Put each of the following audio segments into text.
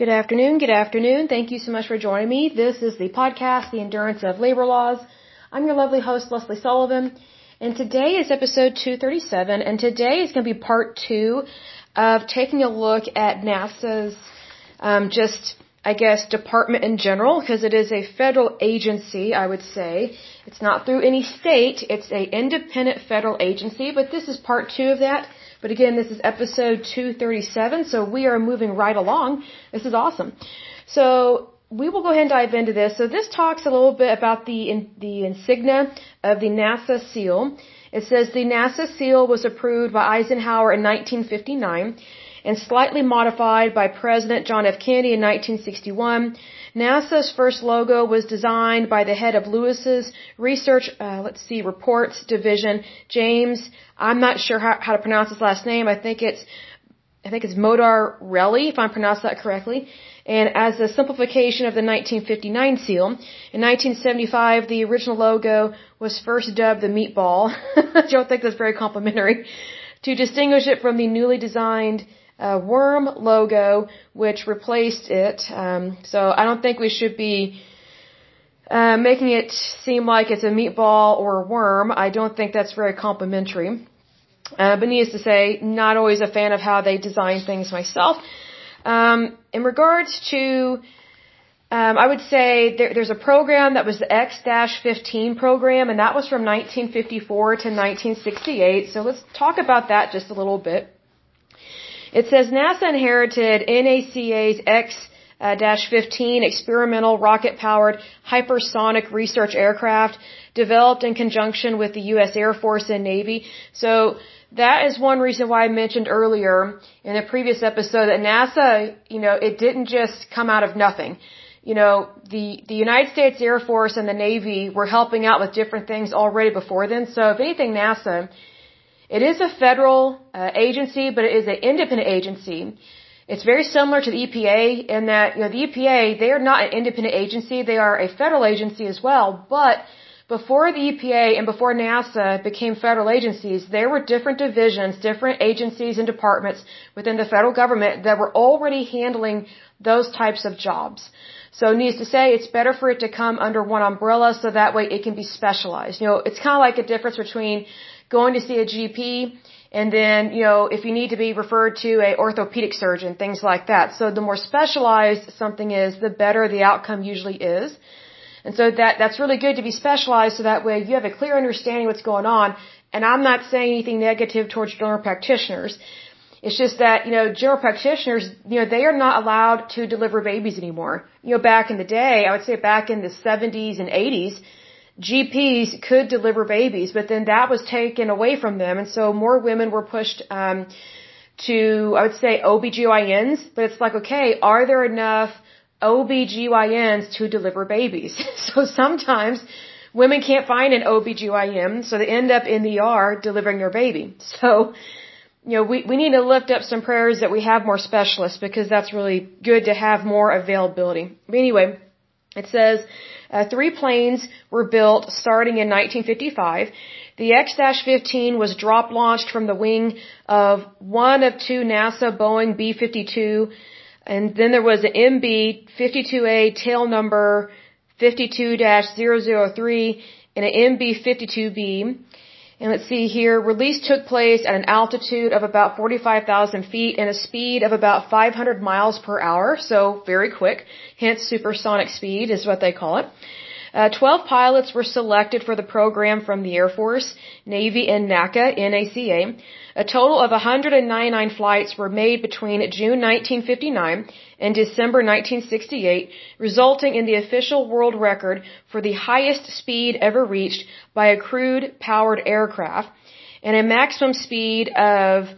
Good afternoon. Good afternoon. Thank you so much for joining me. This is the podcast, The Endurance of Labor Laws. I'm your lovely host, Lesley Sullivan. And today is episode 237. And today is going to be part two of taking a look at NASA's, um, just, I guess, department in general, because it is a federal agency, I would say. It's not through any state. It's a independent federal agency, but this is part two of that. But again, this is episode 237, so we are moving right along. This is awesome. So we will go ahead and dive into this. So this talks a little bit about the the insignia of the NASA seal. It says the NASA seal was approved by Eisenhower in 1959 and slightly modified by President John F. Kennedy in 1961. NASA's first logo was designed by the head of Lewis's research, uh, let's see, reports division, James. I'm not sure how, how to pronounce his last name. I think it's, I think it's Modarelli, if I pronounced that correctly. And as a simplification of the 1959 seal, in 1975, the original logo was first dubbed the meatball. I don't think that's very complimentary. To distinguish it from the newly designed uh, worm logo, which replaced it. Um, so I don't think we should be uh, making it seem like it's a meatball or a worm. I don't think that's very complimentary. Uh, but needless to say, not always a fan of how they design things myself. Um, in regards to, um, I would say there, there's a program that was the X-15 program, and that was from 1954 to 1968. So let's talk about that just a little bit. It says NASA inherited NACA's X uh, 15 experimental rocket powered hypersonic research aircraft developed in conjunction with the U.S. Air Force and Navy. So that is one reason why I mentioned earlier in the previous episode that NASA, you know, it didn't just come out of nothing. You know, the, the United States Air Force and the Navy were helping out with different things already before then. So if anything, NASA it is a federal uh, agency, but it is an independent agency. It's very similar to the EPA in that, you know, the EPA, they are not an independent agency. They are a federal agency as well. But before the EPA and before NASA became federal agencies, there were different divisions, different agencies and departments within the federal government that were already handling those types of jobs. So needless to say, it's better for it to come under one umbrella so that way it can be specialized. You know, it's kind of like a difference between going to see a GP, and then, you know, if you need to be referred to a orthopedic surgeon, things like that. So the more specialized something is, the better the outcome usually is. And so that, that's really good to be specialized so that way you have a clear understanding what's going on. And I'm not saying anything negative towards general practitioners. It's just that, you know, general practitioners, you know, they are not allowed to deliver babies anymore. You know, back in the day, I would say back in the 70s and 80s, GPs could deliver babies, but then that was taken away from them, and so more women were pushed um, to, I would say, OBGYNs. But it's like, okay, are there enough OBGYNs to deliver babies? so sometimes women can't find an OBGYN, so they end up in the ER delivering their baby. So, you know, we, we need to lift up some prayers that we have more specialists because that's really good to have more availability. But anyway, it says, uh, three planes were built starting in 1955. The X-15 was drop launched from the wing of one of two NASA Boeing B-52, and then there was an NB-52A tail number 52-003 and an NB-52B. And let's see here, release took place at an altitude of about 45,000 feet and a speed of about 500 miles per hour, so very quick, hence supersonic speed is what they call it. Uh, 12 pilots were selected for the program from the Air Force, Navy, and NACA, NACA. A total of 199 flights were made between June 1959 and December 1968, resulting in the official world record for the highest speed ever reached by a crewed powered aircraft and a maximum speed of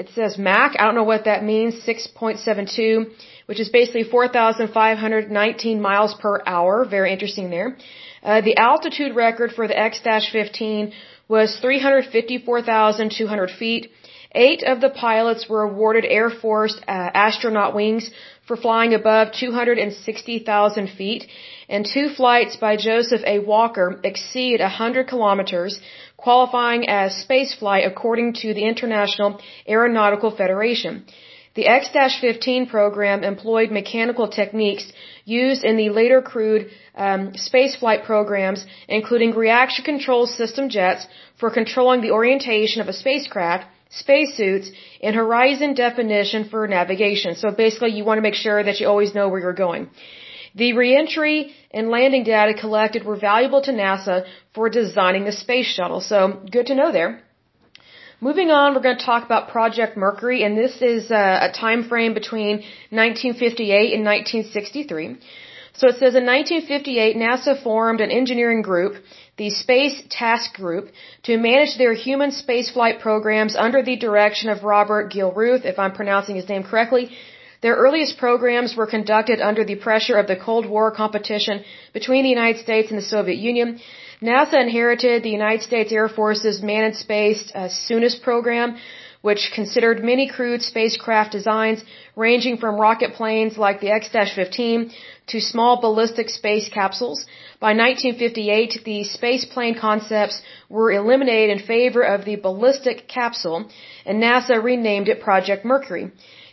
it says Mach, I don't know what that means, 6.72, which is basically 4,519 miles per hour. Very interesting there. Uh, the altitude record for the X-15 was 354,200 feet. Eight of the pilots were awarded Air Force uh, astronaut wings for flying above 260,000 feet, and two flights by Joseph A. Walker exceed 100 kilometers, qualifying as spaceflight according to the International Aeronautical Federation. The X-15 program employed mechanical techniques used in the later crewed um, spaceflight programs, including reaction control system jets for controlling the orientation of a spacecraft, spacesuits, and horizon definition for navigation. So basically, you want to make sure that you always know where you're going. The reentry and landing data collected were valuable to NASA for designing the space shuttle. So good to know there. Moving on, we're going to talk about Project Mercury, and this is uh, a, a time frame between 1958 and 1963. So it says in 1958, NASA formed an engineering group, the Space Task Group, to manage their human spaceflight programs under the direction of Robert Gilruth, if I'm pronouncing his name correctly. Their earliest programs were conducted under the pressure of the Cold War competition between the United States and the Soviet Union. NASA inherited the United States Air Force's manned space uh, Soyuz program, which considered many crewed spacecraft designs ranging from rocket planes like the X-15 to small ballistic space capsules. By 1958, the space plane concepts were eliminated in favor of the ballistic capsule, and NASA renamed it Project Mercury.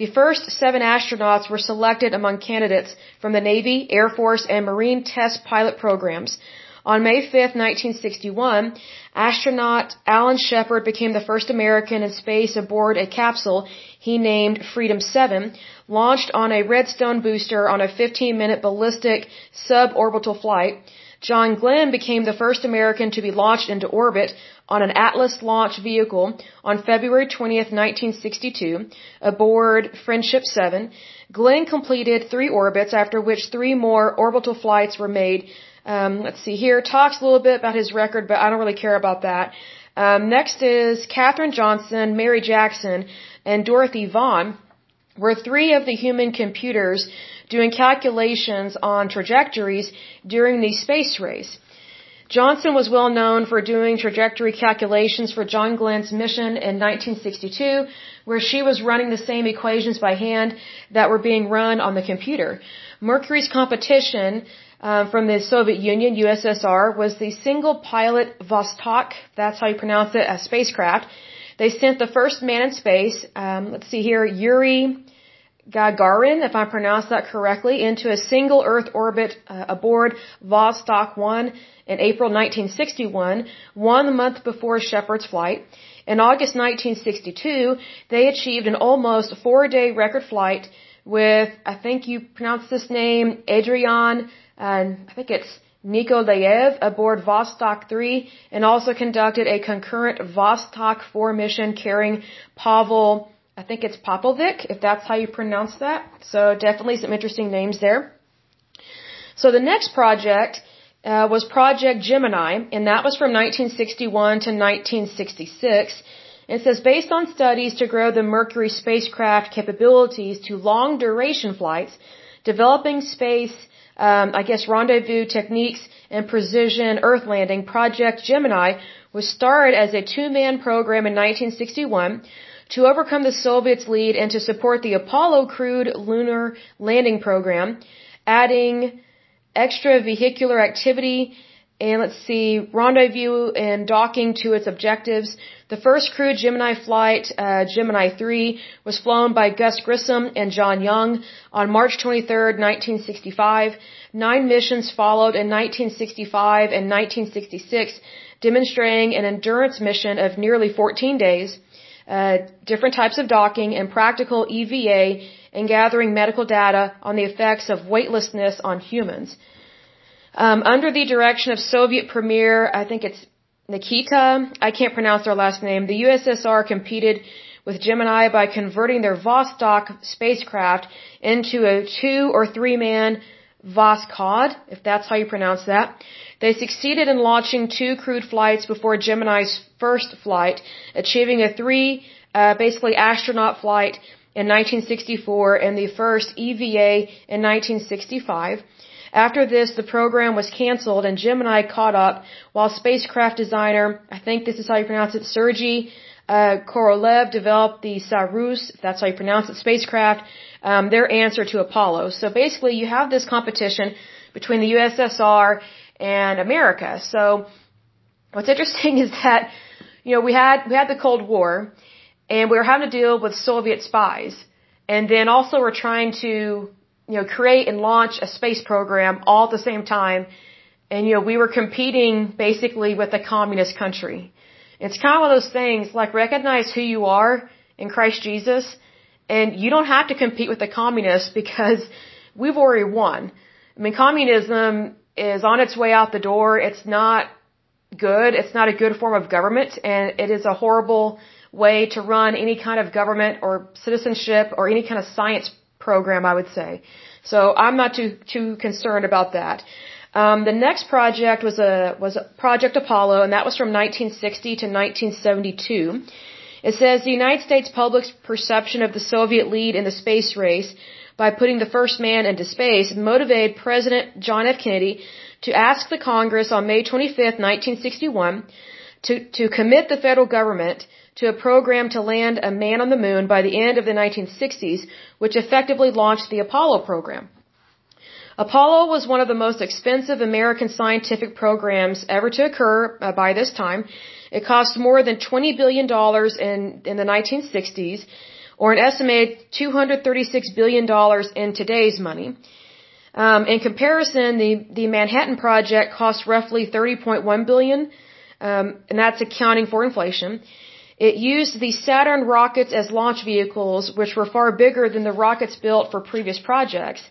The first seven astronauts were selected among candidates from the Navy, Air Force, and Marine test pilot programs. On May 5, 1961, astronaut Alan Shepard became the first American in space aboard a capsule he named Freedom 7, launched on a Redstone booster on a 15-minute ballistic suborbital flight. John Glenn became the first American to be launched into orbit on an Atlas launch vehicle on February 20, 1962, aboard Friendship 7. Glenn completed three orbits, after which three more orbital flights were made um, let's see here. Talks a little bit about his record, but I don't really care about that. Um, next is Katherine Johnson, Mary Jackson, and Dorothy Vaughan were three of the human computers doing calculations on trajectories during the space race. Johnson was well known for doing trajectory calculations for John Glenn's mission in 1962, where she was running the same equations by hand that were being run on the computer. Mercury's competition um, from the Soviet Union, USSR, was the single pilot Vostok, that's how you pronounce it, a spacecraft. They sent the first man in space, um, let's see here, Yuri Gagarin, if I pronounced that correctly, into a single Earth orbit uh, aboard Vostok 1 in April 1961, one month before Shepard's flight. In August 1962, they achieved an almost four-day record flight with, I think you pronounce this name, Adrian and I think it's Nikolaev aboard Vostok 3 and also conducted a concurrent Vostok 4 mission carrying Pavel, I think it's Popovich, if that's how you pronounce that. So definitely some interesting names there. So the next project uh, was Project Gemini, and that was from 1961 to 1966. It says based on studies to grow the Mercury spacecraft capabilities to long duration flights, developing space um, I guess, rendezvous techniques and precision Earth landing, Project Gemini was started as a two-man program in 1961 to overcome the Soviets' lead and to support the Apollo crewed lunar landing program, adding extra vehicular activity and let's see, rendezvous and docking to its objectives. The first crewed Gemini flight, uh, Gemini 3, was flown by Gus Grissom and John Young on March 23, 1965. Nine missions followed in 1965 and 1966, demonstrating an endurance mission of nearly 14 days, uh, different types of docking, and practical EVA and gathering medical data on the effects of weightlessness on humans. Um, under the direction of Soviet Premier, I think it's Nikita, I can't pronounce their last name, the USSR competed with Gemini by converting their Vostok spacecraft into a two or three man Voskhod, if that's how you pronounce that. They succeeded in launching two crewed flights before Gemini's first flight, achieving a three, uh, basically astronaut flight in 1964 and the first EVA in 1965. After this, the program was canceled and Gemini caught up while spacecraft designer, I think this is how you pronounce it, Sergei uh, Korolev developed the Soyuz, if that's how you pronounce it, spacecraft, um, their answer to Apollo. So basically you have this competition between the USSR and America. So what's interesting is that, you know, we had, we had the Cold War and we were having to deal with Soviet spies. and then also we're trying to, you know, create and launch a space program all at the same time. And, you know, we were competing basically with a communist country. It's kind of one of those things, like recognize who you are in Christ Jesus, and you don't have to compete with the communists because we've already won. I mean, communism is on its way out the door. It's not good. It's not a good form of government, and it is a horrible way to run any kind of government or citizenship or any kind of science program, I would say. So I'm not too too concerned about that. Um, the next project was a was a Project Apollo, and that was from 1960 to 1972. It says the United States public's perception of the Soviet lead in the space race by putting the first man into space motivated President John F. Kennedy to ask the Congress on May 25, 1961, to, to commit the federal government to a program to land a man on the moon by the end of the 1960s, which effectively launched the Apollo program. Apollo was one of the most expensive American scientific programs ever to occur uh, by this time. It cost more than $20 billion in, in the 1960s, or an estimated $236 billion in today's money. Um, in comparison, the, the Manhattan Project cost roughly 30.1 billion, um, and that's accounting for inflation. It used the Saturn rockets as launch vehicles, which were far bigger than the rockets built for previous projects.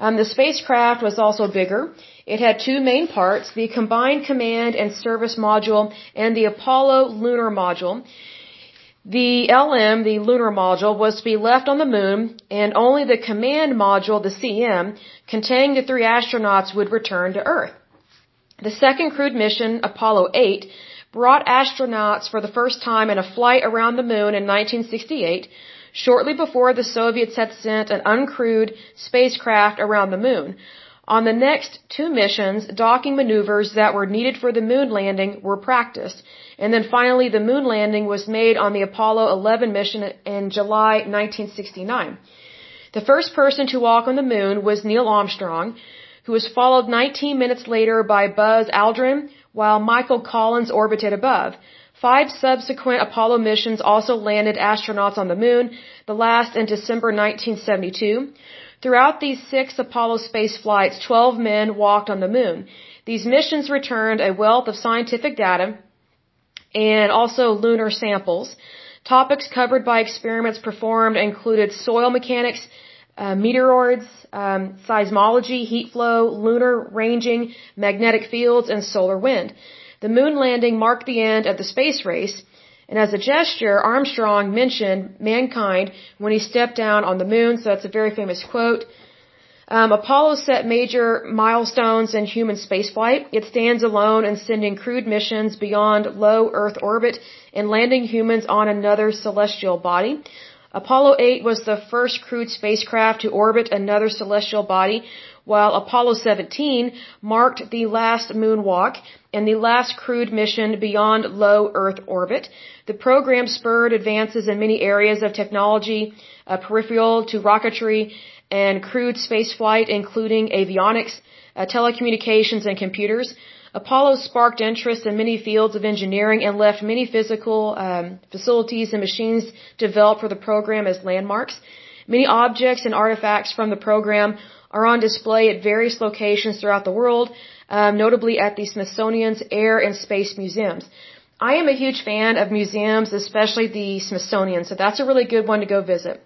Um, the spacecraft was also bigger. It had two main parts, the Combined Command and Service Module and the Apollo Lunar Module. The LM, the lunar module, was to be left on the moon, and only the command module, the CM, containing the three astronauts would return to Earth. The second crewed mission, Apollo 8, brought astronauts for the first time in a flight around the moon in 1968, shortly before the Soviets had sent an uncrewed spacecraft around the moon. On the next two missions, docking maneuvers that were needed for the moon landing were practiced. And then finally, the moon landing was made on the Apollo 11 mission in July 1969. The first person to walk on the moon was Neil Armstrong, who was followed 19 minutes later by Buzz Aldrin, while Michael Collins orbited above. Five subsequent Apollo missions also landed astronauts on the moon, the last in December 1972. Throughout these six Apollo space flights, 12 men walked on the moon. These missions returned a wealth of scientific data and also lunar samples. Topics covered by experiments performed included soil mechanics, uh, meteoroids, um, seismology, heat flow, lunar ranging, magnetic fields, and solar wind. The moon landing marked the end of the space race, and as a gesture, Armstrong mentioned mankind when he stepped down on the moon, so that's a very famous quote. Um, Apollo set major milestones in human spaceflight. It stands alone in sending crewed missions beyond low Earth orbit and landing humans on another celestial body. Apollo 8 was the first crewed spacecraft to orbit another celestial body, while Apollo 17 marked the last moonwalk and the last crewed mission beyond low Earth orbit. The program spurred advances in many areas of technology, uh, peripheral to rocketry and crewed spaceflight, including avionics, uh, telecommunications, and computers. Apollo sparked interest in many fields of engineering and left many physical um, facilities and machines developed for the program as landmarks. Many objects and artifacts from the program are on display at various locations throughout the world, um, notably at the Smithsonian's Air and Space Museums. I am a huge fan of museums, especially the Smithsonian, so that's a really good one to go visit.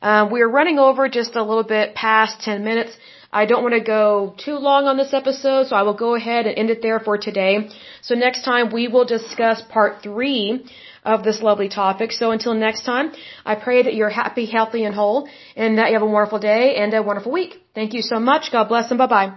Um, we are running over just a little bit past 10 minutes. I don't want to go too long on this episode, so I will go ahead and end it there for today. So next time we will discuss part three of this lovely topic. So until next time, I pray that you're happy, healthy, and whole, and that you have a wonderful day and a wonderful week. Thank you so much. God bless and bye bye.